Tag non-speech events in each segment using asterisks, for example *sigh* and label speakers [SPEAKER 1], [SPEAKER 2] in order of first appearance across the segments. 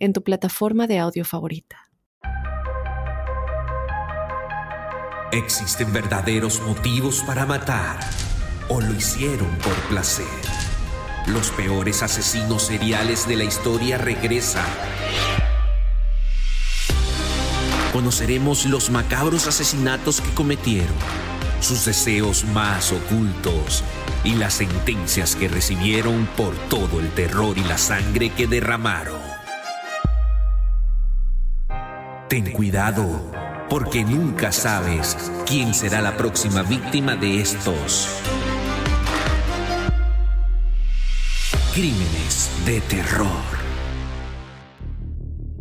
[SPEAKER 1] en tu plataforma de audio favorita.
[SPEAKER 2] ¿Existen verdaderos motivos para matar o lo hicieron por placer? Los peores asesinos seriales de la historia regresan. Conoceremos los macabros asesinatos que cometieron, sus deseos más ocultos y las sentencias que recibieron por todo el terror y la sangre que derramaron. Ten cuidado, porque nunca sabes quién será la próxima víctima de estos crímenes de terror.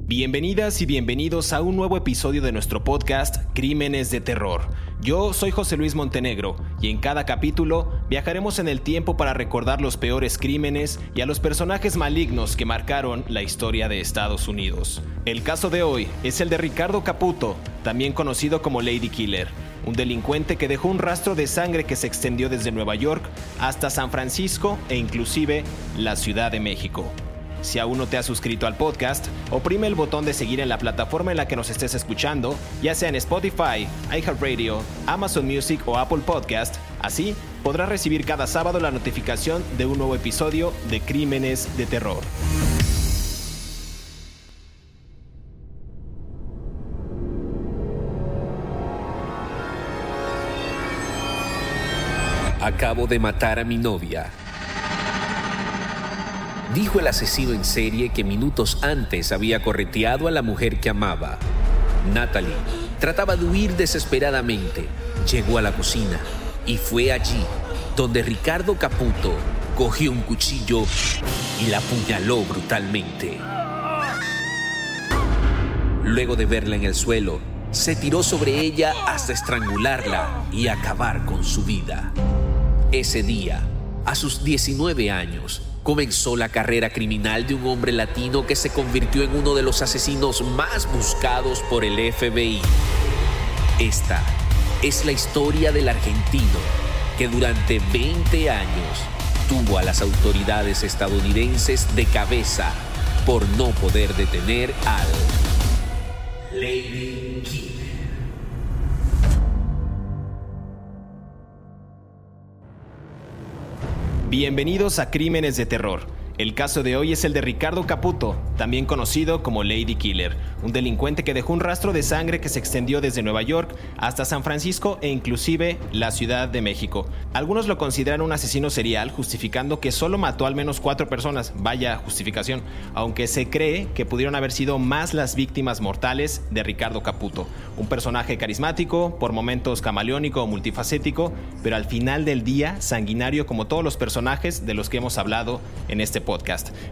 [SPEAKER 3] Bienvenidas y bienvenidos a un nuevo episodio de nuestro podcast Crímenes de Terror. Yo soy José Luis Montenegro y en cada capítulo viajaremos en el tiempo para recordar los peores crímenes y a los personajes malignos que marcaron la historia de Estados Unidos. El caso de hoy es el de Ricardo Caputo, también conocido como Lady Killer, un delincuente que dejó un rastro de sangre que se extendió desde Nueva York hasta San Francisco e inclusive la Ciudad de México. Si aún no te has suscrito al podcast, oprime el botón de seguir en la plataforma en la que nos estés escuchando, ya sea en Spotify, iHeartRadio, Amazon Music o Apple Podcast. Así podrás recibir cada sábado la notificación de un nuevo episodio de Crímenes de Terror.
[SPEAKER 2] Acabo de matar a mi novia dijo el asesino en serie que minutos antes había correteado a la mujer que amaba. Natalie trataba de huir desesperadamente. Llegó a la cocina y fue allí donde Ricardo Caputo cogió un cuchillo y la apuñaló brutalmente. Luego de verla en el suelo, se tiró sobre ella hasta estrangularla y acabar con su vida. Ese día, a sus 19 años, comenzó la carrera criminal de un hombre latino que se convirtió en uno de los asesinos más buscados por el FBI. Esta es la historia del argentino que durante 20 años tuvo a las autoridades estadounidenses de cabeza por no poder detener al Lady
[SPEAKER 3] Bienvenidos a Crímenes de Terror. El caso de hoy es el de Ricardo Caputo, también conocido como Lady Killer, un delincuente que dejó un rastro de sangre que se extendió desde Nueva York hasta San Francisco e inclusive la Ciudad de México. Algunos lo consideran un asesino serial, justificando que solo mató al menos cuatro personas, vaya justificación, aunque se cree que pudieron haber sido más las víctimas mortales de Ricardo Caputo, un personaje carismático, por momentos camaleónico o multifacético, pero al final del día sanguinario como todos los personajes de los que hemos hablado en este podcast.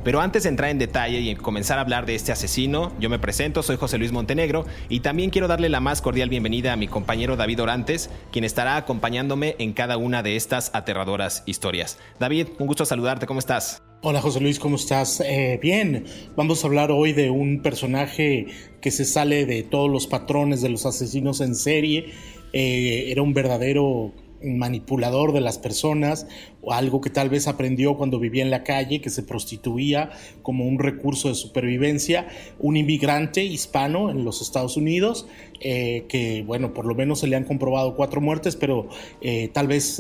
[SPEAKER 3] Pero antes de entrar en detalle y comenzar a hablar de este asesino, yo me presento, soy José Luis Montenegro y también quiero darle la más cordial bienvenida a mi compañero David Orantes, quien estará acompañándome en cada una de estas aterradoras historias. David, un gusto saludarte, ¿cómo estás?
[SPEAKER 4] Hola José Luis, ¿cómo estás? Eh, bien, vamos a hablar hoy de un personaje que se sale de todos los patrones de los asesinos en serie. Eh, era un verdadero manipulador de las personas, o algo que tal vez aprendió cuando vivía en la calle, que se prostituía como un recurso de supervivencia, un inmigrante hispano en los Estados Unidos, eh, que bueno, por lo menos se le han comprobado cuatro muertes, pero eh, tal vez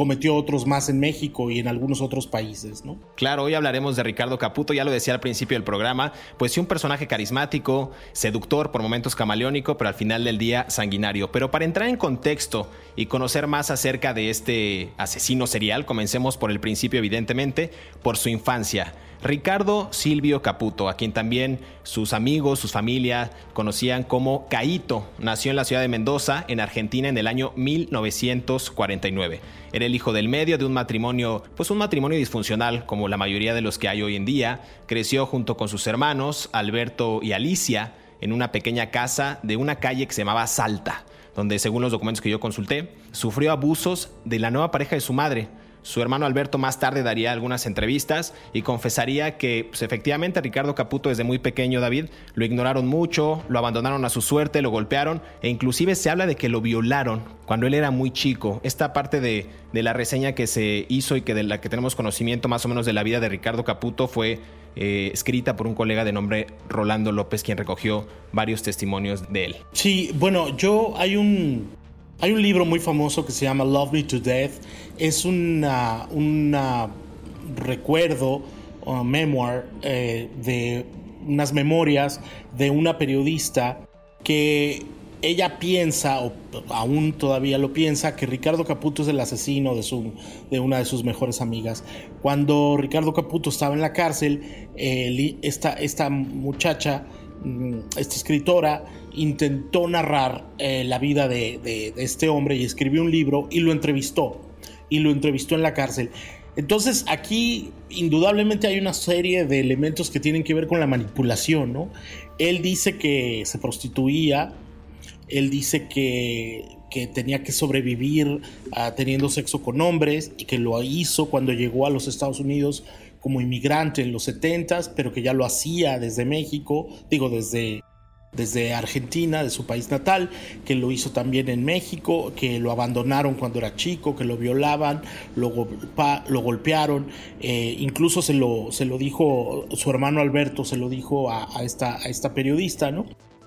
[SPEAKER 4] cometió otros más en México y en algunos otros países, ¿no?
[SPEAKER 3] Claro, hoy hablaremos de Ricardo Caputo, ya lo decía al principio del programa, pues sí un personaje carismático, seductor, por momentos camaleónico, pero al final del día sanguinario. Pero para entrar en contexto y conocer más acerca de este asesino serial, comencemos por el principio, evidentemente, por su infancia. Ricardo Silvio Caputo, a quien también sus amigos, sus familias conocían como Caito, nació en la ciudad de Mendoza, en Argentina, en el año 1949. Era el hijo del medio de un matrimonio, pues un matrimonio disfuncional, como la mayoría de los que hay hoy en día. Creció junto con sus hermanos, Alberto y Alicia, en una pequeña casa de una calle que se llamaba Salta, donde según los documentos que yo consulté, sufrió abusos de la nueva pareja de su madre, su hermano Alberto más tarde daría algunas entrevistas y confesaría que pues, efectivamente Ricardo Caputo desde muy pequeño, David, lo ignoraron mucho, lo abandonaron a su suerte, lo golpearon e inclusive se habla de que lo violaron cuando él era muy chico. Esta parte de, la reseña que se hizo y que de la que tenemos conocimiento más o menos de la vida de Ricardo Caputo fue eh, escrita por un colega de nombre Rolando López, quien recogió varios testimonios de él.
[SPEAKER 4] Sí, bueno, yo hay un hay un libro muy famoso que se llama Love Me to Death. Es un recuerdo, uh, memoir, eh, de unas memorias de una periodista que ella piensa, o aún todavía lo piensa, que Ricardo Caputo es el asesino de, su, de una de sus mejores amigas. Cuando Ricardo Caputo estaba en la cárcel, esta, esta muchacha, mm, esta escritora, intentó narrar eh, la vida de, este hombre y escribió un libro y lo entrevistó. Y lo entrevistó en la cárcel. Entonces aquí indudablemente hay una serie de elementos que tienen que ver con la manipulación, ¿no? Él dice que se prostituía, él dice que, tenía que sobrevivir ah, teniendo sexo con hombres y que lo hizo cuando llegó a los Estados Unidos como inmigrante en los 70 pero que ya lo hacía desde México, digo, desde desde Argentina, de su país natal, que lo hizo también en México, que lo abandonaron cuando era chico, que lo violaban, lo, lo golpearon, eh, incluso se lo, se lo dijo su hermano Alberto, se lo dijo a, esta, a esta periodista, ¿no?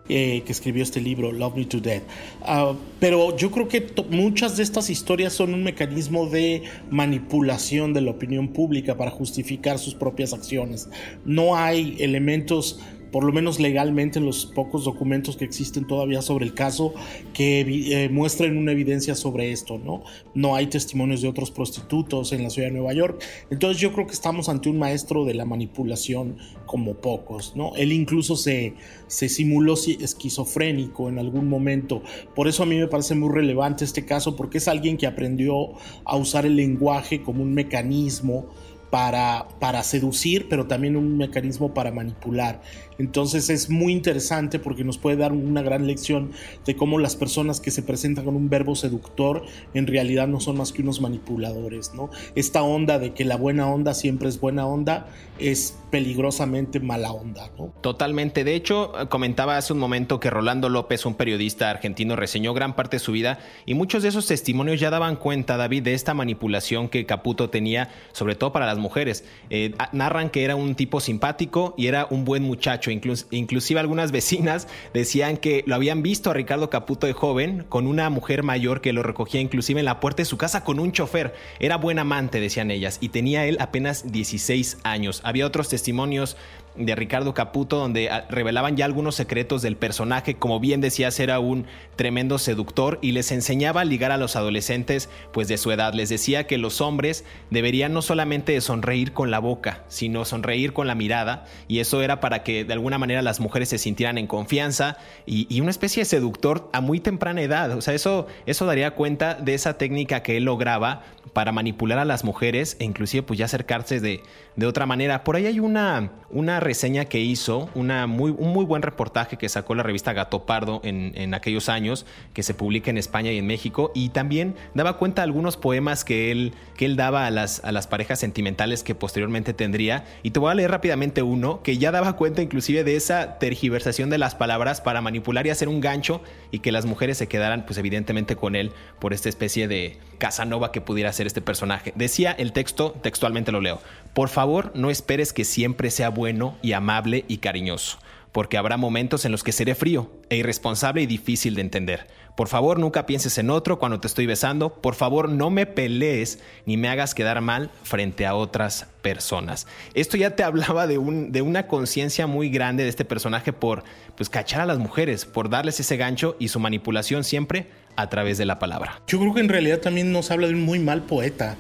[SPEAKER 4] Eh, que escribió este libro, Love Me to Death. Ah, pero yo creo que muchas de estas historias son un mecanismo de manipulación de la opinión pública para justificar sus propias acciones. No hay elementos por lo menos legalmente en los pocos documentos que existen todavía sobre el caso, que eh, muestren una evidencia sobre esto, ¿no? No hay testimonios de otros prostitutos en la ciudad de Nueva York. Entonces yo creo que estamos ante un maestro de la manipulación como pocos, ¿no? Él incluso se, se simuló esquizofrénico en algún momento. Por eso a mí me parece muy relevante este caso, porque es alguien que aprendió a usar el lenguaje como un mecanismo para, para seducir, pero también un mecanismo para manipular. Entonces es muy interesante porque nos puede dar una gran lección de cómo las personas que se presentan con un verbo seductor en realidad no son más que unos manipuladores, ¿no? Esta onda de que la buena onda siempre es buena onda es peligrosamente mala onda, ¿no?
[SPEAKER 3] Totalmente. De hecho, comentaba hace un momento que Rolando López, un periodista argentino, reseñó gran parte de su vida y muchos de esos testimonios ya daban cuenta, David, de esta manipulación que Caputo tenía, sobre todo para las mujeres. Eh, narran que era un tipo simpático y era un buen muchacho. Inclusive algunas vecinas decían que lo habían visto a Ricardo Caputo de joven con una mujer mayor que lo recogía inclusive en la puerta de su casa con un chofer. Era buen amante, decían ellas, y tenía él apenas 16 años. Había otros testimonios de Ricardo Caputo, donde ah, revelaban ya algunos secretos del personaje, como bien decías, era un tremendo seductor y les enseñaba a ligar a los adolescentes pues de su edad. Les decía que los hombres deberían no solamente sonreír con la boca, sino sonreír con la mirada, y eso era para que de alguna manera las mujeres se sintieran en confianza y, una especie de seductor a muy temprana edad. O sea, eso, eso daría cuenta de esa técnica que él lograba para manipular a las mujeres e inclusive pues ya acercarse de, de otra manera. Por ahí hay una, una reseña que hizo, una muy, un muy buen reportaje que sacó la revista Gato Pardo en, aquellos años, que se publica en España y en México, y también daba cuenta de algunos poemas que él, que él daba a las, a las parejas sentimentales que posteriormente tendría. Y te voy a leer rápidamente uno que ya daba cuenta inclusive de esa tergiversación de las palabras para manipular y hacer un gancho y que las mujeres se quedaran pues evidentemente con él por esta especie de Casanova que pudiera ser este personaje. Decía el texto, textualmente lo leo, por favor no esperes que siempre sea bueno y amable y cariñoso, porque habrá momentos en los que seré frío e irresponsable y difícil de entender. Por favor, nunca pienses en otro cuando te estoy besando. Por favor, no me pelees ni me hagas quedar mal frente a otras personas. Esto ya te *laughs* hablaba de, un, de una conciencia muy grande de este personaje por pues, cachar a las mujeres, por darles ese gancho y su manipulación siempre a través de la palabra.
[SPEAKER 4] Yo creo que en realidad también nos habla de un muy mal poeta.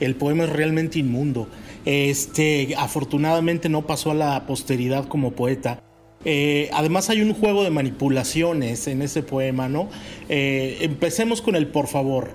[SPEAKER 4] El poema es realmente inmundo Este, afortunadamente no pasó a la posteridad como poeta. Eh, además hay un juego de manipulaciones en ese poema, ¿no? Eh, empecemos con el por favor.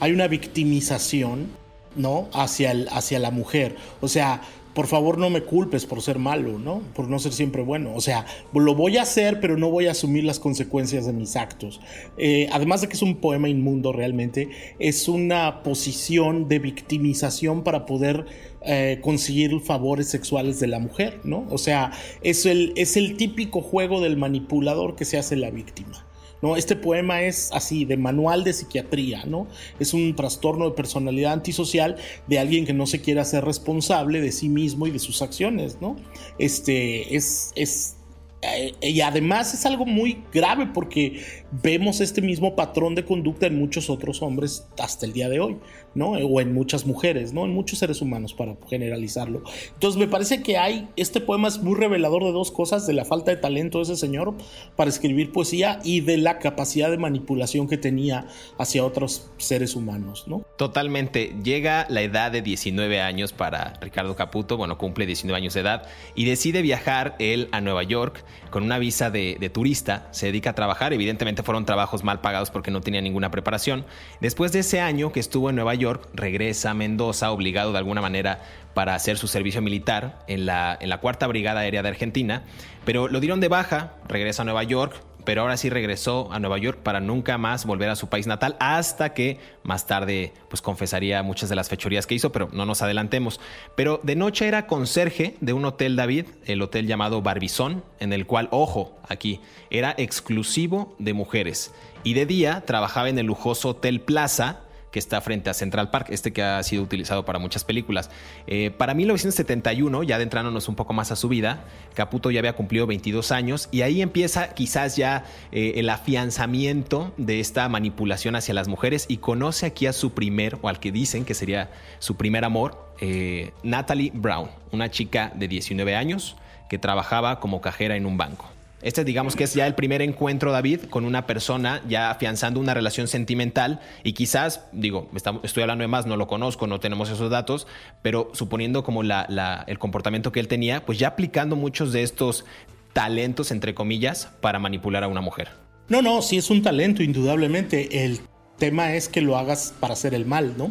[SPEAKER 4] Hay una victimización, ¿no? Hacia, el, hacia la mujer. O sea, por favor no me culpes por ser malo, ¿no? Por no ser siempre bueno. O sea, lo voy a hacer, pero no voy a asumir las consecuencias de mis actos. Eh, además de que es un poema inmundo realmente, es una posición de victimización para poder eh, conseguir favores sexuales de la mujer, ¿no? O sea, es el, es el típico juego del manipulador que se hace la víctima. ¿No? Este poema es así, de manual de psiquiatría, ¿no? Es un trastorno de personalidad antisocial de alguien que no se quiere hacer responsable de sí mismo y de sus acciones, ¿no? Este, es, es eh, y además es algo muy grave porque vemos este mismo patrón de conducta en muchos otros hombres hasta el día de hoy, ¿no? O en muchas mujeres, ¿no? En muchos seres humanos, para generalizarlo. Entonces me parece que hay, este poema es muy revelador de dos cosas, de la falta de talento de ese señor para escribir poesía y de la capacidad de manipulación que tenía hacia otros seres humanos, ¿no?
[SPEAKER 3] Totalmente. Llega la edad de 19 años para Ricardo Caputo, bueno, cumple 19 años de edad y decide viajar él a Nueva York con una visa de, turista, se dedica a trabajar, evidentemente fueron trabajos mal pagados porque no tenía ninguna preparación. Después de ese año que estuvo en Nueva York, regresa a Mendoza obligado de alguna manera para hacer su servicio militar en la, en la Cuarta Brigada Aérea de Argentina, pero lo dieron de baja, regresa a Nueva York, pero ahora sí regresó a Nueva York para nunca más volver a su país natal hasta que más tarde pues confesaría muchas de las fechorías que hizo, pero no nos adelantemos. Pero de noche era conserje de un hotel David, el hotel llamado Barbizón, en el cual, ojo, aquí, era exclusivo de mujeres. Y de día trabajaba en el lujoso Hotel Plaza, que está frente a Central Park, este que ha sido utilizado para muchas películas. Eh, para 1971, ya adentrándonos un poco más a su vida, Caputo ya había cumplido 22 años y ahí empieza quizás ya eh, el afianzamiento de esta manipulación hacia las mujeres y conoce aquí a su primer, o al que dicen que sería su primer amor, eh, Natalie Brown, una chica de 19 años que trabajaba como cajera en un banco. Este digamos que es ya el primer encuentro, David, con una persona ya afianzando una relación sentimental y quizás, digo, estoy hablando de más, no lo conozco, no tenemos esos datos, pero suponiendo como la, el comportamiento que él tenía, pues ya aplicando muchos de estos talentos, entre comillas, para manipular a una mujer.
[SPEAKER 4] No, no, sí es un talento, indudablemente. El tema es que lo hagas para hacer el mal, ¿no?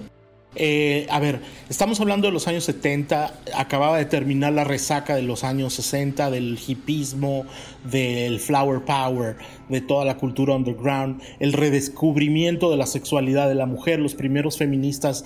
[SPEAKER 4] Eh, a ver, estamos hablando de los años 70, acababa de terminar la resaca de los años 60, del hipismo, del flower power, de toda la cultura underground, el redescubrimiento de la sexualidad de la mujer, los primeros feministas,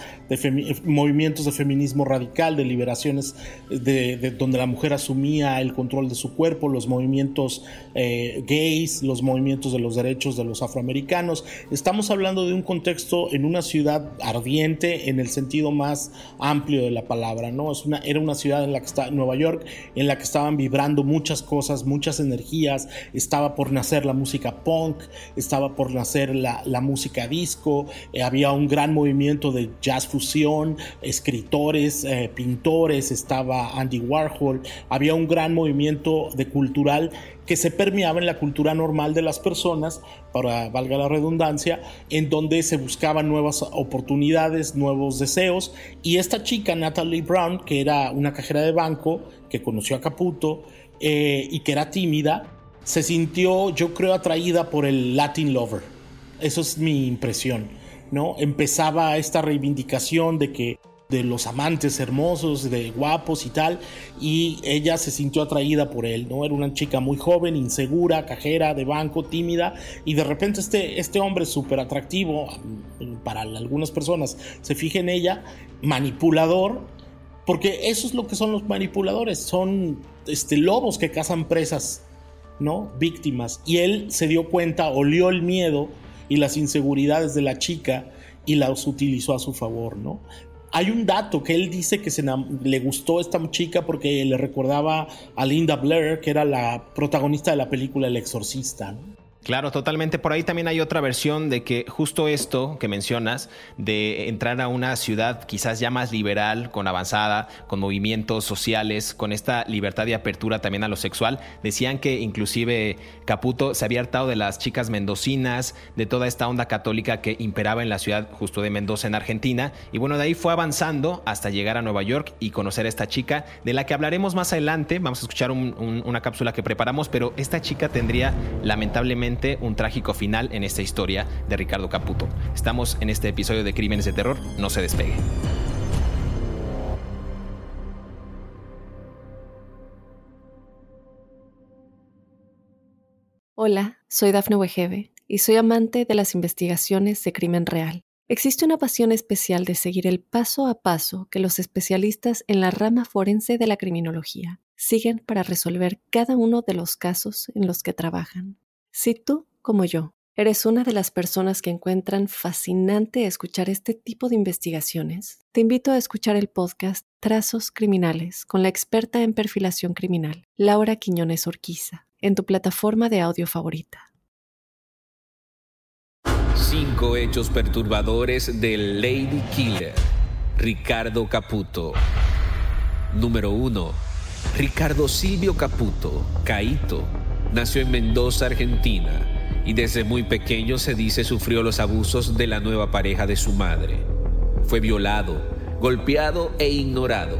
[SPEAKER 4] movimientos de feminismo radical, de liberaciones de, donde la mujer asumía el control de su cuerpo, los movimientos eh, gays, los movimientos de los derechos de los afroamericanos. Estamos hablando de un contexto en una ciudad ardiente, en el sentido más amplio de la palabra, ¿no? Es una, era una ciudad en la que está Nueva York, en la que estaban vibrando muchas cosas, muchas energías, estaba por nacer la música punk, estaba por nacer la, música disco, eh, había un gran movimiento de jazz fusión, escritores, eh, pintores, estaba Andy Warhol, había un gran movimiento de cultural que se permeaba en la cultura normal de las personas, para valga la redundancia, en donde se buscaban nuevas oportunidades, nuevos deseos. Y esta chica, Natalie Brown, que era una cajera de banco, que conoció a Caputo eh, y que era tímida, se sintió, yo creo, atraída por el Latin Lover. Eso es mi impresión, ¿no? Empezaba esta reivindicación de que de los amantes hermosos, de guapos y tal, y ella se sintió atraída por él, ¿no? Era una chica muy joven, insegura, cajera de banco, tímida, y de repente este, este hombre súper atractivo, para algunas personas, se fija en ella, manipulador, porque eso es lo que son los manipuladores, son este, lobos que cazan presas, ¿no? Víctimas, y él se dio cuenta, olió el miedo y las inseguridades de la chica, y las utilizó a su favor, ¿no? Hay un dato que él dice que se le gustó esta chica porque le recordaba a Linda Blair, que era la protagonista de la película El Exorcista.
[SPEAKER 3] Claro, totalmente. Por ahí también hay otra versión de que justo esto que mencionas, de entrar a una ciudad quizás ya más liberal, con avanzada, con movimientos sociales, con esta libertad de apertura también a lo sexual, decían que inclusive Caputo se había hartado de las chicas mendocinas, de toda esta onda católica que imperaba en la ciudad justo de Mendoza en Argentina. Y bueno, de ahí fue avanzando hasta llegar a Nueva York y conocer a esta chica, de la que hablaremos más adelante. Vamos a escuchar una cápsula que preparamos, pero esta chica tendría lamentablemente un trágico final en esta historia de Ricardo Caputo. Estamos en este episodio de Crímenes de Terror, no se despegue.
[SPEAKER 1] Hola, soy Dafne Wegebe y soy amante de las investigaciones de crimen real. Existe una pasión especial de seguir el paso a paso que los especialistas en la rama forense de la criminología siguen para resolver cada uno de los casos en los que trabajan. Si tú, como yo, eres una de las personas que encuentran fascinante escuchar este tipo de investigaciones, te invito a escuchar el podcast Trazos Criminales con la experta en perfilación criminal, Laura Quiñones Orquiza, en tu plataforma de audio favorita.
[SPEAKER 2] Cinco hechos perturbadores del Lady Killer, Ricardo Caputo. Número 1. Ricardo Silvio Caputo, Caito Nació en Mendoza, Argentina, y desde muy pequeño se dice sufrió los abusos de la nueva pareja de su madre. Fue violado, golpeado e ignorado,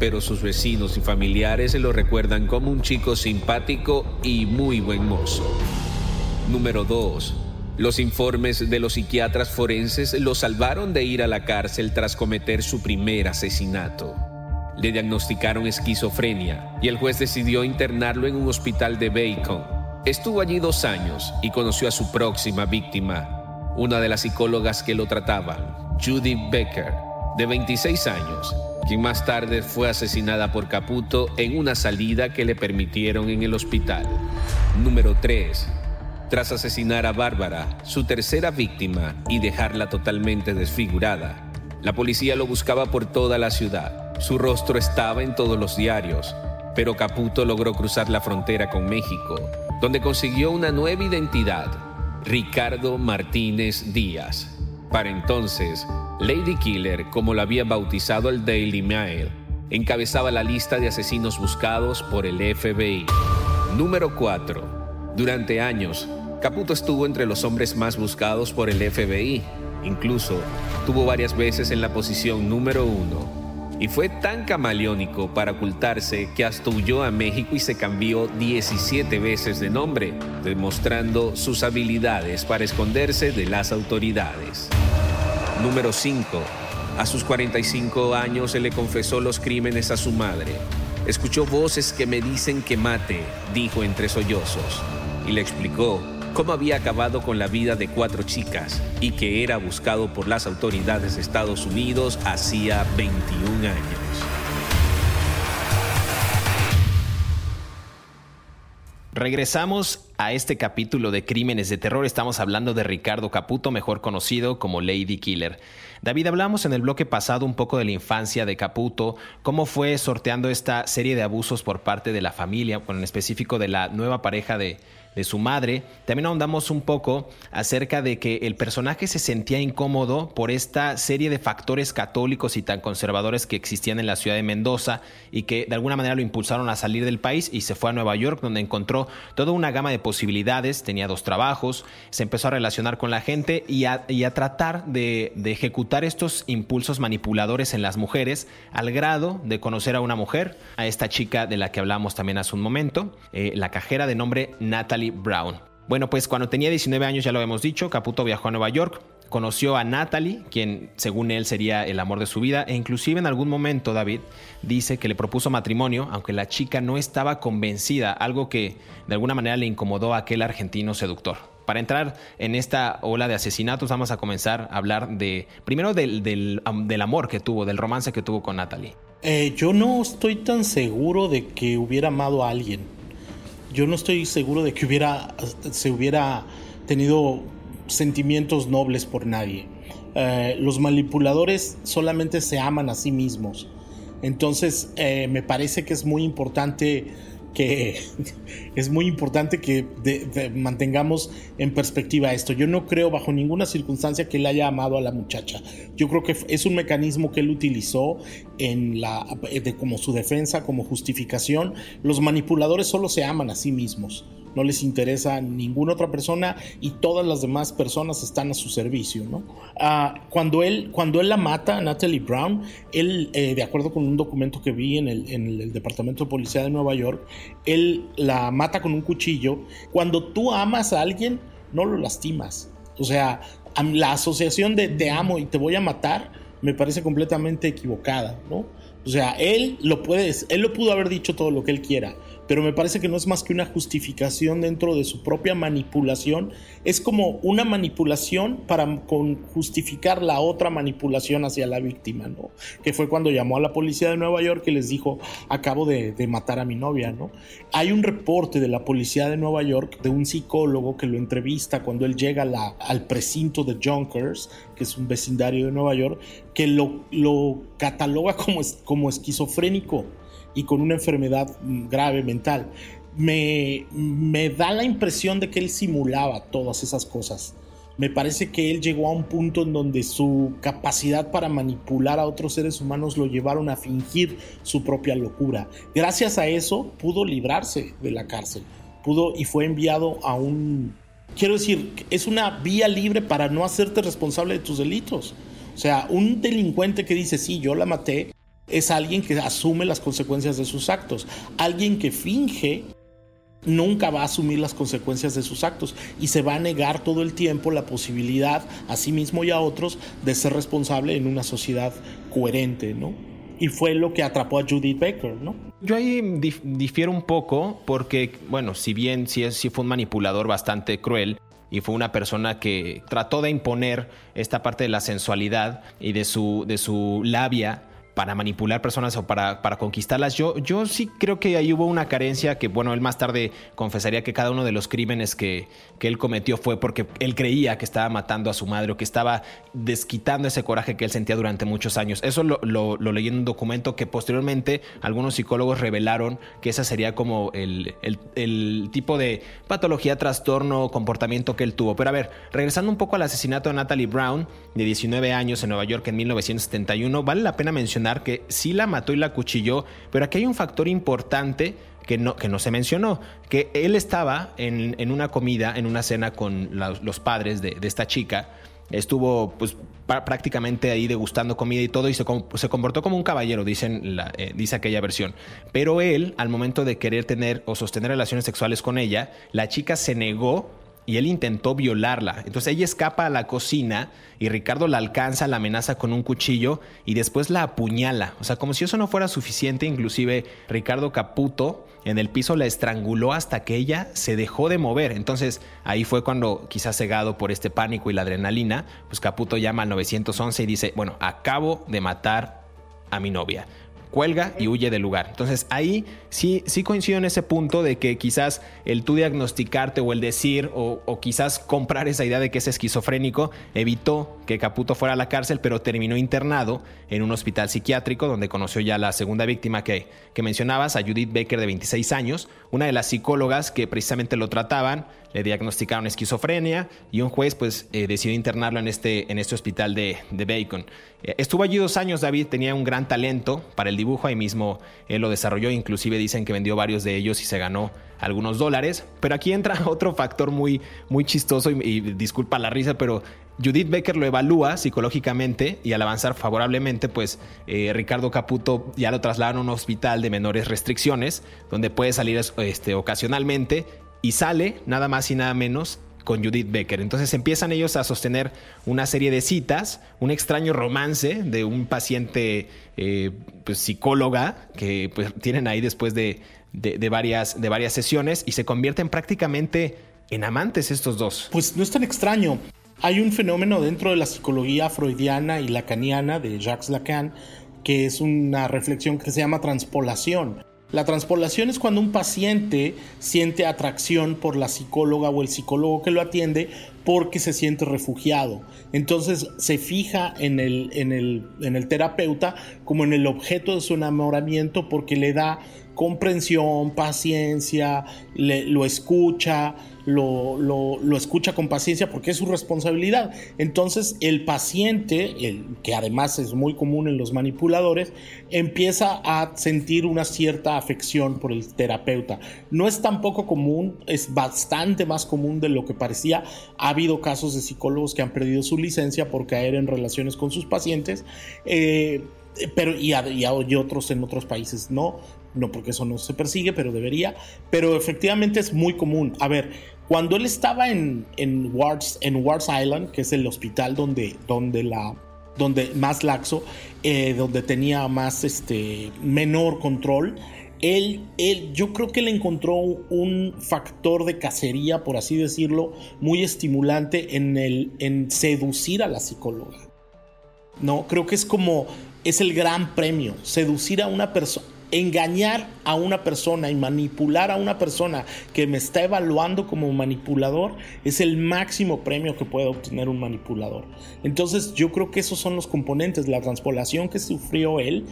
[SPEAKER 2] pero sus vecinos y familiares lo recuerdan como un chico simpático y muy buen mozo. Número 2. Los informes de los psiquiatras forenses lo salvaron de ir a la cárcel tras cometer su primer asesinato. Le diagnosticaron esquizofrenia y el juez decidió internarlo en un hospital de Bacon. Estuvo allí dos años y conoció a su próxima víctima, una de las psicólogas que lo trataban, Judy Becker, de 26 años, quien más tarde fue asesinada por Caputo en una salida que le permitieron en el hospital. Número 3. Tras asesinar a Bárbara, su tercera víctima, y dejarla totalmente desfigurada, la policía lo buscaba por toda la ciudad su rostro estaba en todos los diarios, pero Caputo logró cruzar la frontera con México, donde consiguió una nueva identidad, Ricardo Martínez Díaz. Para entonces, Lady Killer, como lo había bautizado el Daily Mail, encabezaba la lista de asesinos buscados por el FBI. Número 4. Durante años, Caputo estuvo entre los hombres más buscados por el FBI. Incluso tuvo varias veces en la posición número 1 y fue tan camaleónico para ocultarse que hasta huyó a México y se cambió 17 veces de nombre, demostrando sus habilidades para esconderse de las autoridades. Número 5. A sus 45 años se le confesó los crímenes a su madre. Escuchó voces que me dicen que mate, dijo entre sollozos, y le explicó cómo había acabado con la vida de cuatro chicas y que era buscado por las autoridades de Estados Unidos hacía 21 años.
[SPEAKER 3] Regresamos a este capítulo de Crímenes de Terror. Estamos hablando de Ricardo Caputo, mejor conocido como Lady Killer. David, hablamos en el bloque pasado un poco de la infancia de Caputo, cómo fue sorteando esta serie de abusos por parte de la familia, en específico de la nueva pareja de, de su madre. También ahondamos un poco acerca de que el personaje se sentía incómodo por esta serie de factores católicos y tan conservadores que existían en la ciudad de Mendoza y que de alguna manera lo impulsaron a salir del país y se fue a Nueva York donde encontró toda una gama de posibilidades, tenía dos trabajos, se empezó a relacionar con la gente y a, tratar de, ejecutar estos impulsos manipuladores en las mujeres al grado de conocer a una mujer, a esta chica de la que hablamos también hace un momento, eh, la cajera de nombre Natalie Brown. Bueno, pues cuando tenía 19 años, ya lo hemos dicho, Caputo viajó a Nueva York, conoció a Natalie, quien según él sería el amor de su vida, e inclusive en algún momento David dice que le propuso matrimonio, aunque la chica no estaba convencida, algo que de alguna manera le incomodó a aquel argentino seductor. Para entrar en esta ola de asesinatos vamos a comenzar a hablar de, primero del, amor que tuvo, del romance que tuvo con Natalie.
[SPEAKER 4] Eh, yo no estoy tan seguro de que hubiera amado a alguien yo no estoy seguro de que hubiera, se hubiera tenido sentimientos nobles por nadie. Eh, los manipuladores solamente se aman a sí mismos. Entonces, eh, me parece que es muy importante que *laughs* es muy importante que mantengamos en perspectiva esto. Yo no creo bajo ninguna circunstancia que él haya amado a la muchacha. Yo creo que es un mecanismo que él utilizó en la, como su defensa, como justificación. Los manipuladores solo se aman a sí mismos no les interesa ninguna otra persona y todas las demás personas están a su servicio, ¿no? Ah, cuando, él, cuando él la mata, Natalie Brown, él, eh, de acuerdo con un documento que vi en el, en el Departamento de Policía de Nueva York, él la mata con un cuchillo. Cuando tú amas a alguien, no lo lastimas. O sea, la asociación de te amo y te voy a matar me parece completamente equivocada, ¿no? O sea, él lo puede, él lo pudo haber dicho todo lo que él quiera, pero me parece que no es más que una justificación dentro de su propia manipulación. Es como una manipulación para justificar la otra manipulación hacia la víctima, ¿no? Que fue cuando llamó a la policía de Nueva York y les dijo, acabo de, matar a mi novia, ¿no? Hay un reporte de la policía de Nueva York de un psicólogo que lo entrevista cuando él llega al precinto de Junkers, que es un vecindario de Nueva York, que lo, lo cataloga como esquizofrénico y con una enfermedad grave mental. Me, me da la impresión de que él simulaba todas esas cosas. Me parece que él llegó a un punto en donde su capacidad para manipular a otros seres humanos lo llevaron a fingir su propia locura. Gracias a eso pudo librarse de la cárcel. Pudo y fue enviado a un... Quiero decir, es una vía libre para no hacerte responsable de tus delitos. O sea, un delincuente que dice, sí, yo la maté, es alguien que asume las consecuencias de sus actos. Alguien que finge nunca va a asumir las consecuencias de sus actos y se va a negar todo el tiempo la posibilidad a sí mismo y a otros de ser responsable en una sociedad coherente, ¿no? Y fue lo que atrapó a Judith Baker, ¿no?
[SPEAKER 3] Yo ahí difiero un poco porque, bueno, si bien sí, sí fue un manipulador bastante cruel, y fue una persona que trató de imponer esta parte de la sensualidad y de su, de su labia para manipular personas o para, para, conquistarlas. Yo, yo sí creo que ahí hubo una carencia que, bueno, él más tarde confesaría que cada uno de los crímenes que, que él cometió fue porque él creía que estaba matando a su madre o que estaba desquitando ese coraje que él sentía durante muchos años. Eso lo, lo, leí en un documento que posteriormente algunos psicólogos revelaron que esa sería como el, el, el tipo de patología, trastorno, comportamiento que él tuvo. Pero a ver, regresando un poco al asesinato de Natalie Brown, de 19 años en Nueva York en 1971, vale la pena mencionar que sí la mató y la cuchilló, pero aquí hay un factor importante que no, que no se mencionó, que él estaba en, una comida, en una cena con los padres de, esta chica, estuvo pues prácticamente ahí degustando comida y todo y se, se comportó como un caballero, dicen la, eh, dice aquella versión. Pero él, al momento de querer tener o sostener relaciones sexuales con ella, la chica se negó y él intentó violarla. Entonces ella escapa a la cocina y Ricardo la alcanza, la amenaza con un cuchillo y después la apuñala. O sea, como si eso no fuera suficiente, inclusive Ricardo Caputo en el piso la estranguló hasta que ella se dejó de mover. Entonces ahí fue cuando, quizás cegado por este pánico y la adrenalina, pues Caputo llama al 911 y dice, bueno, acabo de matar a mi novia cuelga y huye del lugar. Entonces ahí sí, sí coincido en ese punto de que quizás el tú diagnosticarte o el decir o, quizás comprar esa idea de que es esquizofrénico evitó que Caputo fuera a la cárcel, pero terminó internado en un hospital psiquiátrico donde conoció ya la segunda víctima que, que mencionabas, a Judith Baker de 26 años, una de las psicólogas que precisamente lo trataban, le diagnosticaron esquizofrenia y un juez pues eh, decidió internarlo en este, en este hospital de, de Bacon. Eh, estuvo allí dos años, David tenía un gran talento para el dibujo, ahí mismo él lo desarrolló, inclusive dicen que vendió varios de ellos y se ganó algunos dólares, pero aquí entra *laughs* otro factor muy, muy chistoso y disculpa la risa, pero Judith Becker lo evalúa psicológicamente y al avanzar favorablemente, pues eh, Ricardo Caputo ya lo trasladaron a un hospital de menores restricciones, donde puede salir este, ocasionalmente y sale nada más y nada menos con Judith Becker. Entonces empiezan ellos a sostener una serie de citas, un extraño romance de un paciente eh, pues, psicóloga que pues, tienen ahí después de, de, varias, de varias sesiones y se convierten prácticamente en amantes estos dos.
[SPEAKER 4] Pues no es tan extraño. Hay un fenómeno dentro de la psicología freudiana y lacaniana de Jacques Lacan que es una reflexión que se llama transpolación. La transpolación es cuando un paciente siente atracción por la psicóloga o el psicólogo que lo atiende porque se siente refugiado. Entonces se fija en el, en el, en el terapeuta como en el objeto de su enamoramiento porque le da comprensión, paciencia, lo escucha, lo, lo, escucha con paciencia porque es su responsabilidad. Entonces el paciente, el, que además es muy común en los manipuladores, empieza a sentir una cierta afección por el terapeuta. No es tampoco común, es bastante más común de lo que parecía. Ha habido casos de psicólogos que han perdido su licencia por caer en relaciones con sus pacientes. Eh, pero y, y, otros en otros países no, no porque eso no se persigue, pero debería, pero efectivamente es muy común. A ver, cuando él estaba en, en, Wards, en Wards Island, que es el hospital donde, donde, la, donde más laxo, eh, donde tenía más, este, menor control, él, él, yo creo que él encontró un factor de cacería, por así decirlo, muy estimulante en, el, en seducir a la psicóloga. No, creo que es como, es el gran premio, seducir a una persona engañar a una persona y manipular a una persona que me está evaluando como manipulador es el máximo premio que puede obtener un manipulador. Entonces yo creo que esos son los componentes, la transpolación que sufrió él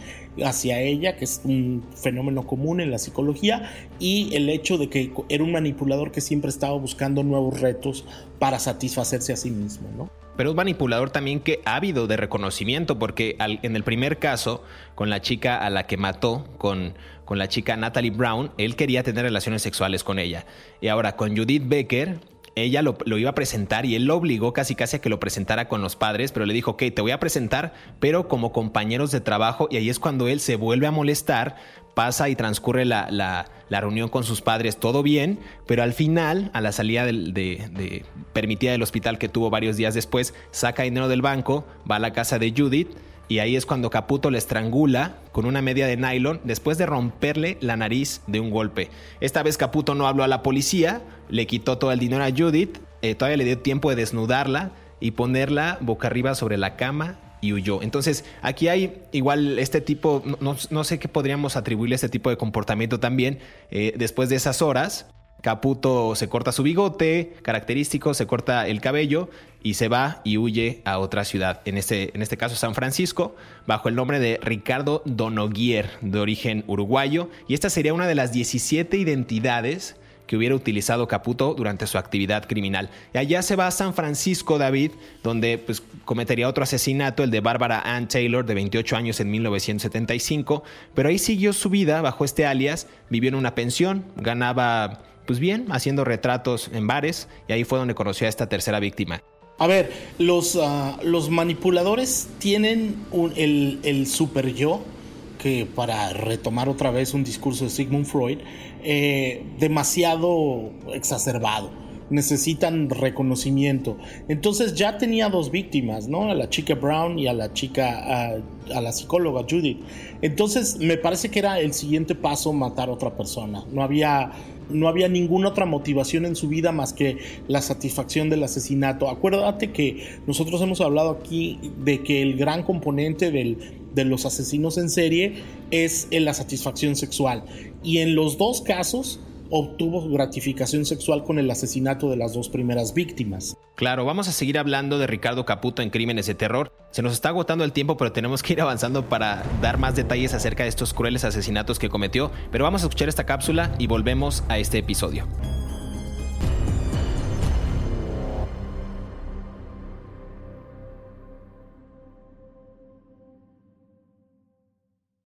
[SPEAKER 4] hacia ella, que es un fenómeno común en la psicología, y el hecho de que era un manipulador que siempre estaba buscando nuevos retos para satisfacerse a sí mismo, ¿no?
[SPEAKER 3] pero un manipulador también que ávido de reconocimiento, porque en el primer caso, con la chica a la que mató, con, con la chica Natalie Brown, él quería tener relaciones sexuales con ella. Y ahora con Judith Becker, ella lo, iba a presentar y él lo obligó casi casi a que lo presentara con los padres, pero le dijo, ok, te voy a presentar, pero como compañeros de trabajo, y ahí es cuando él se vuelve a molestar pasa y transcurre la, la, reunión con sus padres, todo bien, pero al final, a la salida de, permitida del hospital que tuvo varios días después, saca dinero del banco, va a la casa de Judith y ahí es cuando Caputo le estrangula con una media de nylon después de romperle la nariz de un golpe. Esta vez Caputo no habló a la policía, le quitó todo el dinero a Judith, eh, todavía le dio tiempo de desnudarla y ponerla boca arriba sobre la cama y huyó. Entonces, aquí hay igual este tipo, no, sé qué podríamos atribuirle a este tipo de comportamiento también. Eh, después de esas horas, Caputo se corta su bigote, característico, se corta el cabello y se va y huye a otra ciudad, en este, en este caso San Francisco, bajo el nombre de Ricardo Donoguier, de origen uruguayo, y esta sería una de las 17 identidades que hubiera utilizado Caputo durante su actividad criminal. Y allá se va a San Francisco, David, donde pues, cometería otro asesinato, el de Bárbara Ann Taylor, de 28 años en 1975, pero ahí siguió su vida bajo este alias, vivió en una pensión, ganaba pues bien, haciendo retratos en bares, y ahí fue donde conoció a esta tercera víctima.
[SPEAKER 4] A ver, los, ah, los manipuladores tienen el, el super yo, que para retomar otra vez un discurso de Sigmund Freud, eh, demasiado exacerbado. Necesitan reconocimiento. Entonces ya tenía dos víctimas, ¿no? A la chica Brown y a la chica, a, la psicóloga Judith. Entonces me parece que era el siguiente paso matar a otra persona. No había no había ninguna otra motivación en su vida más que la satisfacción del asesinato. Acuérdate que nosotros hemos hablado aquí de que el gran componente del, de los asesinos en serie es en la satisfacción sexual. Y en los dos casos obtuvo gratificación sexual con el asesinato de las dos primeras víctimas.
[SPEAKER 3] Claro, vamos a seguir hablando de Ricardo Caputo en Crímenes de Terror. Se nos está agotando el tiempo, pero tenemos que ir avanzando para dar más detalles acerca de estos crueles asesinatos que cometió. Pero vamos a escuchar esta cápsula y volvemos a este episodio.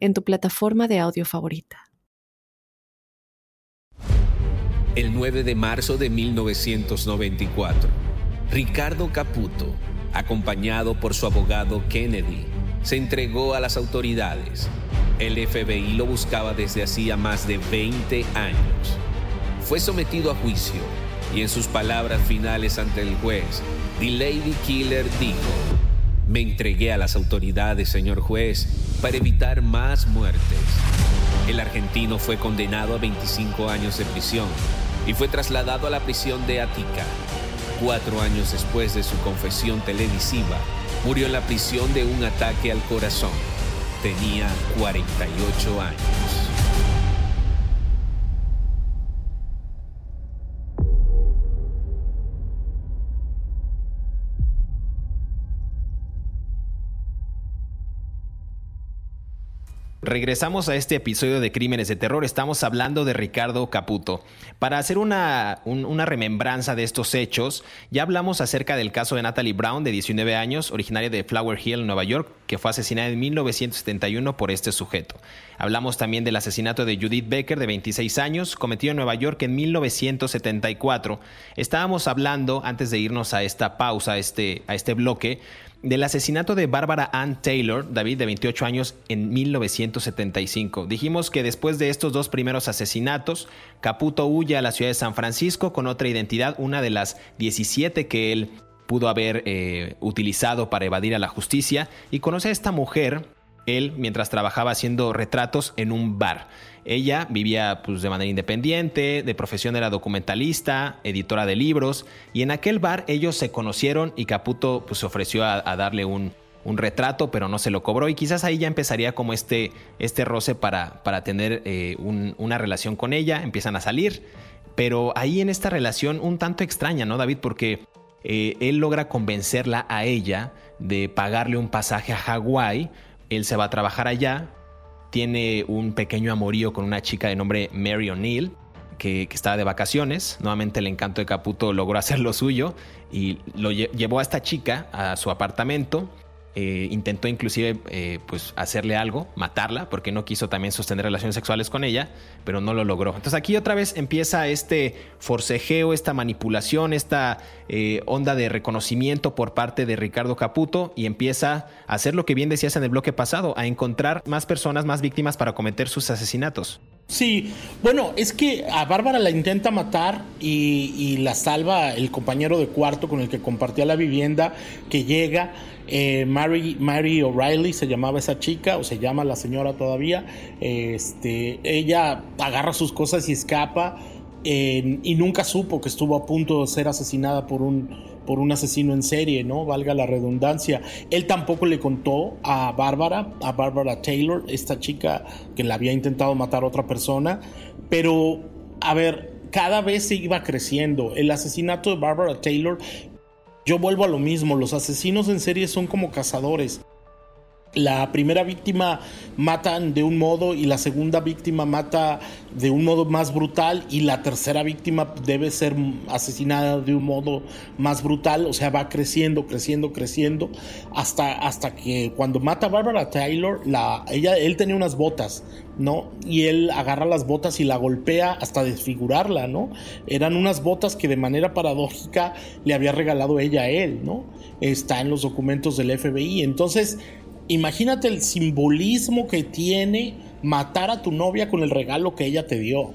[SPEAKER 1] en tu plataforma de audio favorita.
[SPEAKER 2] El 9 de marzo de 1994, Ricardo Caputo, acompañado por su abogado Kennedy, se entregó a las autoridades. El FBI lo buscaba desde hacía más de 20 años. Fue sometido a juicio y en sus palabras finales ante el juez, The Lady Killer dijo, me entregué a las autoridades, señor juez, para evitar más muertes. El argentino fue condenado a 25 años de prisión y fue trasladado a la prisión de Atica. Cuatro años después de su confesión televisiva, murió en la prisión de un ataque al corazón. Tenía 48 años.
[SPEAKER 3] Regresamos a este episodio de Crímenes de Terror. Estamos hablando de Ricardo Caputo. Para hacer una, una, remembranza de estos hechos, ya hablamos acerca del caso de Natalie Brown, de 19 años, originaria de Flower Hill, Nueva York, que fue asesinada en 1971 por este sujeto. Hablamos también del asesinato de Judith Becker, de 26 años, cometido en Nueva York en 1974. Estábamos hablando, antes de irnos a esta pausa, a este, a este bloque, del asesinato de Barbara Ann Taylor, David, de 28 años, en 1975. Dijimos que después de estos dos primeros asesinatos, Caputo huye a la ciudad de San Francisco con otra identidad, una de las 17 que él pudo haber eh, utilizado para evadir a la justicia, y conoce a esta mujer, él, mientras trabajaba haciendo retratos en un bar. Ella vivía pues, de manera independiente, de profesión era documentalista, editora de libros, y en aquel bar ellos se conocieron y Caputo pues, se ofreció a, darle un, retrato, pero no se lo cobró, y quizás ahí ya empezaría como este, este roce para, para tener eh, una relación con ella, empiezan a salir, pero ahí en esta relación un tanto extraña, ¿no, David? Porque eh, él logra convencerla a ella de pagarle un pasaje a Hawái, él se va a trabajar allá, tiene un pequeño amorío con una chica de nombre Mary O'Neill, que, estaba de vacaciones. Nuevamente el encanto de Caputo logró hacer lo suyo y lo llevó a esta chica a su apartamento eh, intentó inclusive eh, pues hacerle algo, matarla, porque no quiso también sostener relaciones sexuales con ella, pero no lo logró. Entonces aquí otra vez empieza este forcejeo, esta manipulación, esta eh, onda de reconocimiento por parte de Ricardo Caputo y empieza a hacer lo que bien decías en el bloque pasado, a encontrar más personas, más víctimas para cometer sus asesinatos.
[SPEAKER 4] Sí, bueno, es que a Bárbara la intenta matar y, la salva el compañero de cuarto con el que compartía la vivienda que llega. Eh, Mary, Mary O'Reilly se llamaba esa chica, o se llama la señora todavía. Este, ella agarra sus cosas y escapa. Y nunca supo que estuvo a punto de ser asesinada por un por un asesino en serie, ¿no? Valga la redundancia. Él tampoco le contó a Bárbara, a Bárbara Taylor, esta chica que le había intentado matar a otra persona, pero, a ver, cada vez se iba creciendo. El asesinato de Bárbara Taylor, yo vuelvo a lo mismo, los asesinos en serie son como cazadores la primera víctima matan de un modo y la segunda víctima mata de un modo más brutal y la tercera víctima debe ser asesinada de un modo más brutal, o sea, va creciendo, creciendo, creciendo hasta, hasta que cuando mata a Barbara Taylor, la, ella, él tenía unas botas, ¿no? Y él agarra las botas y la golpea hasta desfigurarla, ¿no? Eran unas botas que de manera paradójica le había regalado ella a él, ¿no? Está en los documentos del FBI. Entonces, Imagínate el simbolismo que tiene matar a tu novia con el regalo que ella te dio.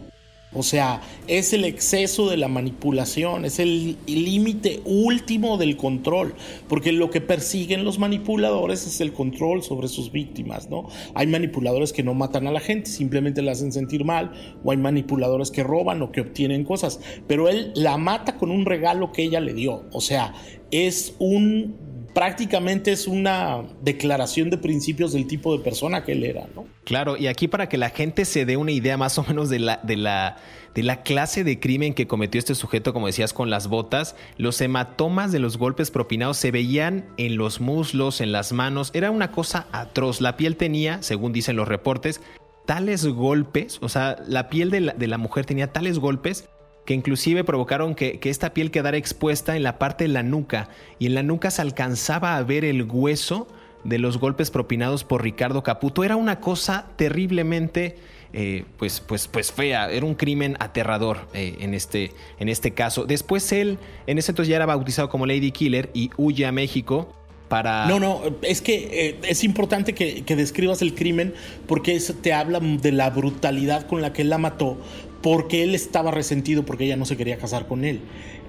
[SPEAKER 4] O sea, es el exceso de la manipulación, es el límite último del control, porque lo que persiguen los manipuladores es el control sobre sus víctimas, ¿no? Hay manipuladores que no matan a la gente, simplemente la hacen sentir mal, o hay manipuladores que roban o que obtienen cosas, pero él la mata con un regalo que ella le dio, o sea, es un prácticamente es una declaración de principios del tipo de persona que él era, ¿no?
[SPEAKER 3] Claro, y aquí para que la gente se dé una idea más o menos de la, de la, clase de crimen que cometió este sujeto, como decías, con las botas, los hematomas de los golpes propinados se veían en los muslos, en las manos, era una cosa atroz. La piel tenía, según dicen los reportes, tales golpes, o sea, la piel de la, de la mujer tenía tales golpes que inclusive provocaron que, esta piel quedara expuesta en la parte de la nuca y en la nuca se alcanzaba a ver el hueso de los golpes propinados por Ricardo Caputo. Era una cosa terriblemente eh, pues, pues, pues fea, era un crimen aterrador eh, en, este, en este caso. Después él, en ese entonces ya era bautizado como Lady Killer y huye a México para...
[SPEAKER 4] No, no, es que eh, es importante que, describas el crimen porque te habla de la brutalidad con la que él la mató, porque él estaba resentido porque ella no se quería casar con él.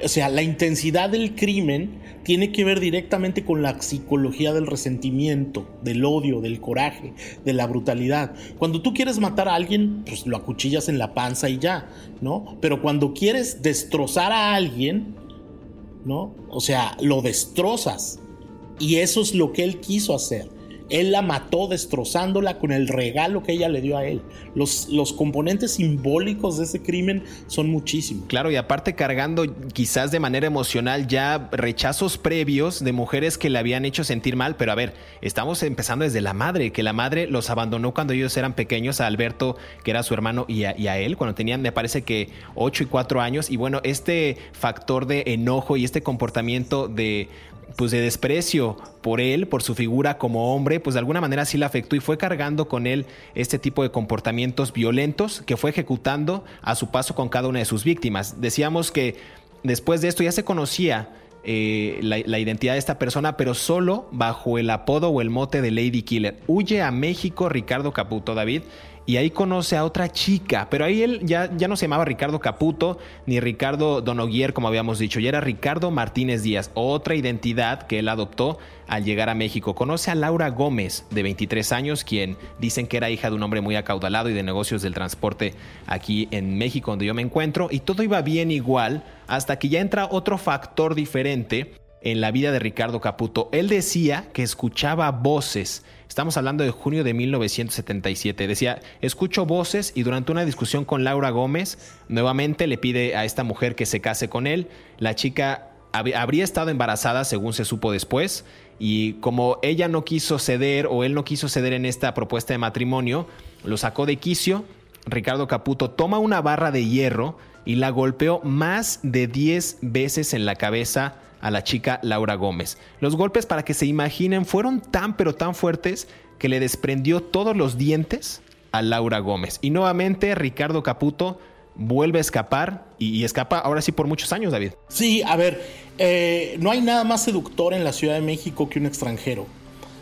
[SPEAKER 4] O sea, la intensidad del crimen tiene que ver directamente con la psicología del resentimiento, del odio, del coraje, de la brutalidad. Cuando tú quieres matar a alguien, pues lo acuchillas en la panza y ya, ¿no? Pero cuando quieres destrozar a alguien, ¿no? O sea, lo destrozas. Y eso es lo que él quiso hacer. Él la mató destrozándola con el regalo que ella le dio a él. Los, los componentes simbólicos de ese crimen son muchísimos.
[SPEAKER 3] Claro, y aparte cargando quizás de manera emocional ya rechazos previos de mujeres que le habían hecho sentir mal, pero a ver, estamos empezando desde la madre, que la madre los abandonó cuando ellos eran pequeños, a Alberto, que era su hermano, y a, y a él, cuando tenían, me parece que 8 y 4 años. Y bueno, este factor de enojo y este comportamiento de, pues de desprecio por él, por su figura como hombre, pues de alguna manera sí le afectó y fue cargando con él este tipo de comportamientos violentos que fue ejecutando a su paso con cada una de sus víctimas. Decíamos que después de esto ya se conocía eh, la, la, identidad de esta persona, pero solo bajo el apodo o el mote de Lady Killer. Huye a México Ricardo Caputo, David, y ahí conoce a otra chica, pero ahí él ya, ya no se llamaba Ricardo Caputo ni Ricardo Donoguier, como habíamos dicho, ya era Ricardo Martínez Díaz, otra identidad que él adoptó al llegar a México. Conoce a Laura Gómez, de 23 años, quien dicen que era hija de un hombre muy acaudalado y de negocios del transporte aquí en México, donde yo me encuentro, y todo iba bien igual hasta que ya entra otro factor diferente en la vida de Ricardo Caputo. Él decía que escuchaba voces Estamos hablando de junio de 1977. Decía, escucho voces y durante una discusión con Laura Gómez, nuevamente le pide a esta mujer que se case con él. La chica habría estado embarazada, según se supo después, y como ella no quiso ceder o él no quiso ceder en esta propuesta de matrimonio, lo sacó de quicio. Ricardo Caputo toma una barra de hierro y la golpeó más de 10 veces en la cabeza a la chica Laura Gómez. Los golpes, para que se imaginen, fueron tan pero tan fuertes que le desprendió todos los dientes a Laura Gómez. Y nuevamente Ricardo Caputo vuelve a escapar y, escapa ahora sí por muchos años, David.
[SPEAKER 4] Sí, a ver, eh, no hay nada más seductor en la Ciudad de México que un extranjero.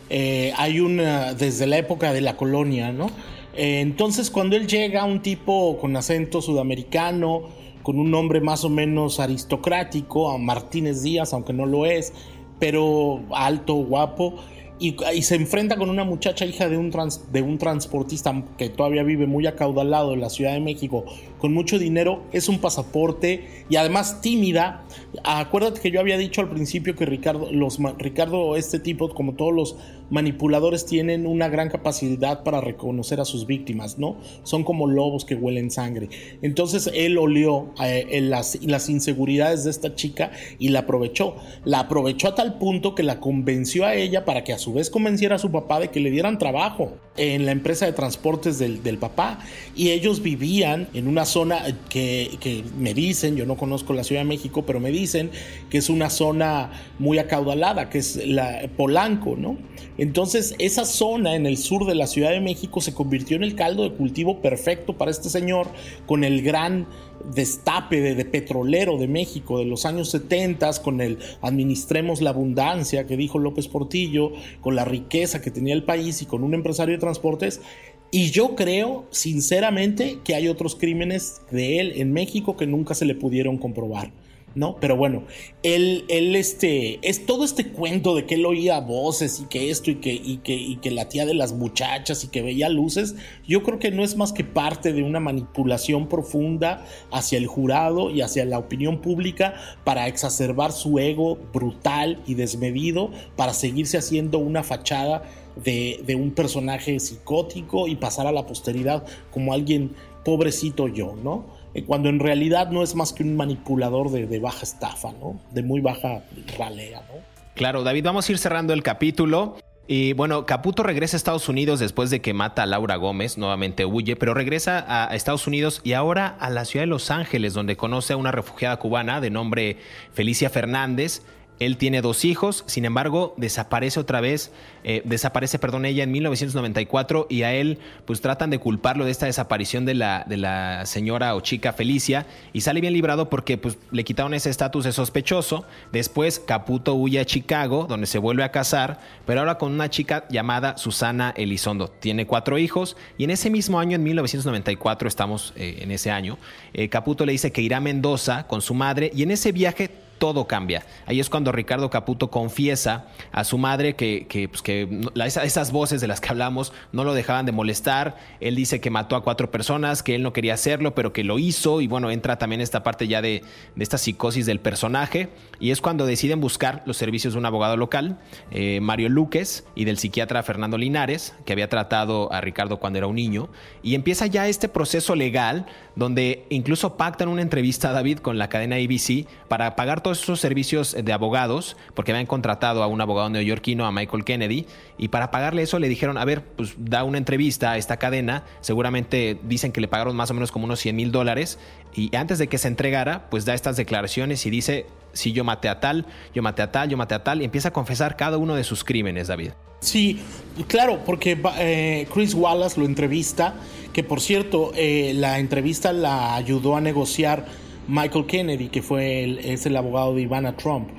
[SPEAKER 4] Eh, hay una, desde la época de la colonia, ¿no? Entonces cuando él llega, un tipo con acento sudamericano, con un nombre más o menos aristocrático, a Martínez Díaz, aunque no lo es, pero alto, guapo, y, se enfrenta con una muchacha hija de un, de un transportista que todavía vive muy acaudalado en la Ciudad de México, con mucho dinero, es un pasaporte y además tímida. Acuérdate que yo había dicho al principio que Ricardo, los, Ricardo, este tipo, como todos los manipuladores, tienen una gran capacidad para reconocer a sus víctimas, ¿no? Son como lobos que huelen sangre. Entonces él olió eh, las, las inseguridades de esta chica y la aprovechó. La aprovechó a tal punto que la convenció a ella para que a su vez convenciera a su papá de que le dieran trabajo en la empresa de transportes del, papá. Y ellos vivían en una zona que, que, me dicen, yo no conozco la Ciudad de México, pero me dicen que es una zona muy acaudalada, que es la Polanco, ¿no? Entonces esa zona en el sur de la Ciudad de México se convirtió en el caldo de cultivo perfecto para este señor con el gran destape de, petrolero de México de los años 70 con el administremos la abundancia que dijo López Portillo, con la riqueza que tenía el país y con un empresario de transportes. Y yo creo, sinceramente, que hay otros crímenes de él en México que nunca se le pudieron comprobar. ¿no? Pero bueno, él, él, este, es todo este cuento de que él oía voces y que esto y que, y que, y que la tía de las muchachas y que veía luces, yo creo que no es más que parte de una manipulación profunda hacia el jurado y hacia la opinión pública para exacerbar su ego brutal y desmedido, para seguirse haciendo una fachada de, de un personaje psicótico y pasar a la posteridad como alguien pobrecito yo, ¿no? Eh, cuando en realidad no es más que un manipulador de, baja estafa, ¿no? De muy baja ralea, ¿no?
[SPEAKER 3] Claro, David, vamos a ir cerrando el capítulo. Y bueno, Caputo regresa a Estados Unidos después de que mata a Laura Gómez, nuevamente huye, pero regresa a Estados Unidos y ahora a la ciudad de Los Ángeles, donde conoce a una refugiada cubana de nombre Felicia Fernández, Él tiene dos hijos, sin embargo, desaparece otra vez, eh, desaparece, perdón, ella en 1994 y a él pues tratan de culparlo de esta desaparición de la, de la señora o chica Felicia y sale bien librado porque pues le quitaron ese estatus de sospechoso. Después Caputo huye a Chicago, donde se vuelve a casar, pero ahora con una chica llamada Susana Elizondo. Tiene cuatro hijos y en ese mismo año, en 1994, estamos eh, en ese año, eh, Caputo le dice que irá a Mendoza con su madre y en ese viaje todo cambia. Ahí es cuando Ricardo Caputo confiesa a su madre que, pues, esas voces de las que hablamos no lo dejaban de molestar. Él dice que mató a cuatro personas, que él no quería hacerlo, pero que lo hizo. Y bueno, entra también esta parte ya de, esta psicosis del personaje. Y es cuando deciden buscar los servicios de un abogado local, eh, Mario Luques, y del psiquiatra Fernando Linares, que había tratado a Ricardo cuando era un niño. Y empieza ya este proceso legal donde incluso pactan una entrevista a David con la cadena ABC para pagar todos esos servicios de abogados, porque habían contratado a un abogado neoyorquino, a Michael Kennedy, y para pagarle eso le dijeron, a ver, pues da una entrevista a esta cadena, seguramente dicen que le pagaron más o menos como unos 100 mil dólares, y antes de que se entregara, pues da estas declaraciones y dice, si yo maté a tal, yo maté a tal, yo maté a tal, y empieza a confesar cada uno de sus crímenes, David.
[SPEAKER 4] Sí, claro, porque eh, Chris Wallace lo entrevista, que por cierto, eh, la entrevista la ayudó a negociar Michael Kennedy, que fue el, es el abogado de Ivana Trump.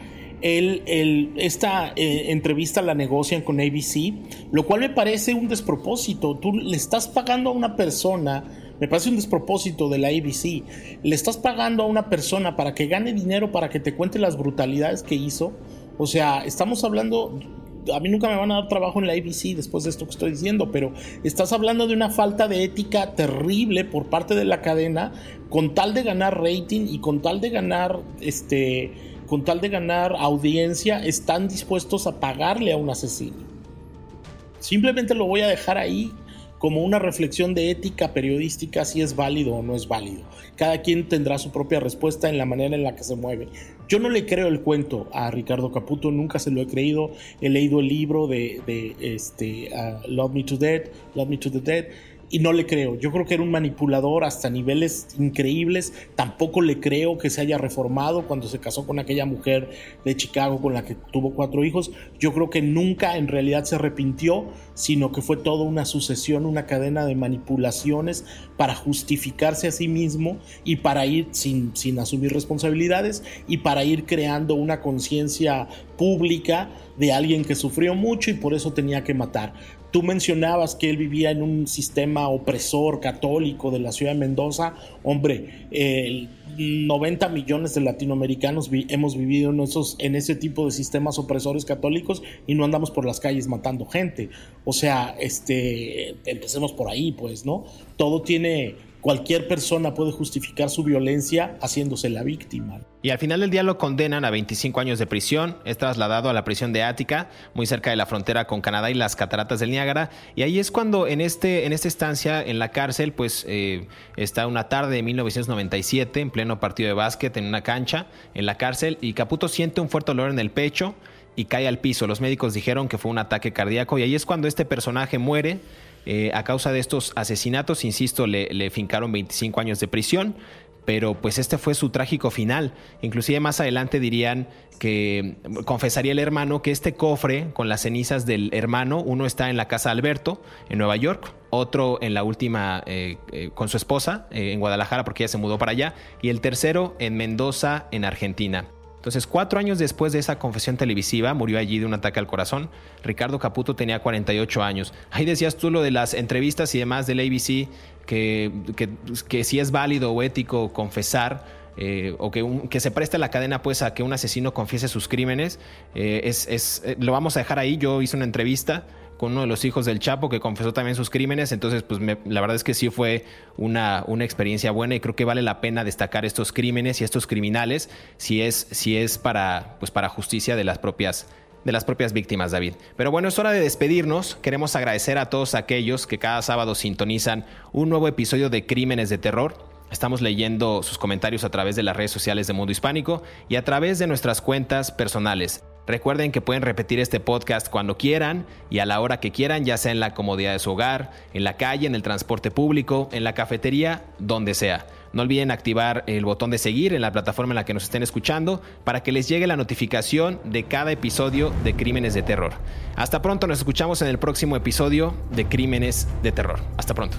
[SPEAKER 4] esta eh, entrevista la negocian con ABC, lo cual me parece un despropósito. Tú le estás pagando a una persona, me parece un despropósito de la ABC, le estás pagando a una persona para que gane dinero, para que te cuente las brutalidades que hizo. O sea, estamos hablando a mí nunca me van a dar trabajo en la ABC después de esto que estoy diciendo, pero estás hablando de una falta de ética terrible por parte de la cadena con tal de ganar rating y con tal de ganar este con tal de ganar audiencia están dispuestos a pagarle a un asesino. Simplemente lo voy a dejar ahí como una reflexión de ética periodística si es válido o no es válido. Cada quien tendrá su propia respuesta en la manera en la que se mueve. Yo no le creo el cuento a Ricardo Caputo, nunca se lo he creído. He leído el libro de, este, uh, Love Me to Dead, Love Me to the Dead y no le creo. Yo creo que era un manipulador hasta niveles increíbles. Tampoco le creo que se haya reformado cuando se casó con aquella mujer de Chicago con la que tuvo cuatro hijos. Yo creo que nunca en realidad se arrepintió, sino que fue toda una sucesión, una cadena de manipulaciones para justificarse a sí mismo y para ir sin, sin asumir responsabilidades y para ir creando una conciencia pública de alguien que sufrió mucho y por eso tenía que matar. Tú mencionabas que él vivía en un sistema opresor católico de la ciudad de Mendoza. Hombre, 90 millones de latinoamericanos hemos vivido en, esos, en ese tipo de sistemas opresores católicos y no andamos por las calles matando gente. O sea, este, empecemos por ahí, pues, ¿no? Todo tiene cualquier persona puede justificar su violencia haciéndose la víctima.
[SPEAKER 3] Y al final del día lo condenan a 25 años de prisión, es trasladado a la prisión de Ática, muy cerca de la frontera con Canadá y las cataratas del Niágara, y ahí es cuando en, este, en esta estancia en la cárcel, pues eh, está una tarde de 1997, en pleno partido de básquet, en una cancha, en la cárcel, y Caputo siente un fuerte dolor en el pecho y cae al piso. Los médicos dijeron que fue un ataque cardíaco, y ahí es cuando este personaje muere eh, a causa de estos asesinatos, insisto, le, fincaron 25 años de prisión, pero pues este fue su trágico final. Inclusive más adelante dirían que confesaría el hermano que este cofre con las cenizas del hermano, uno está en la casa Alberto, en Nueva York, otro en la última eh, eh, con su esposa, en Guadalajara, porque ella se mudó para allá, y el tercero en Mendoza, en Argentina. Entonces, cuatro años después de esa confesión televisiva, murió allí de un ataque al corazón. Ricardo Caputo tenía 48 años. Ahí decías tú lo de las entrevistas y demás del ABC, que, que, si es válido o ético confesar. Eh, o que, que, se preste la cadena pues a que un asesino confiese sus crímenes, eh, es, es, eh, lo vamos a dejar ahí. Yo hice una entrevista con uno de los hijos del Chapo que confesó también sus crímenes. Entonces, pues la verdad es que sí fue una, una experiencia buena y creo que vale la pena destacar estos crímenes y estos criminales si es, si es para, pues para justicia de las propias de las propias víctimas, David. Pero bueno, es hora de despedirnos. Queremos agradecer a todos aquellos que cada sábado sintonizan un nuevo episodio de Crímenes de Terror. Estamos leyendo sus comentarios a través de las redes sociales de Mundo Hispánico y a través de nuestras cuentas personales. Recuerden que pueden repetir este podcast cuando quieran y a la hora que quieran, ya sea en la comodidad de su hogar, en la calle, en el transporte público, en la cafetería, donde sea. No olviden activar el botón de seguir en la plataforma en la que nos estén escuchando para que les llegue la notificación de cada episodio de Crímenes de Terror. Hasta pronto, nos escuchamos en el próximo episodio de Crímenes de Terror. Hasta pronto.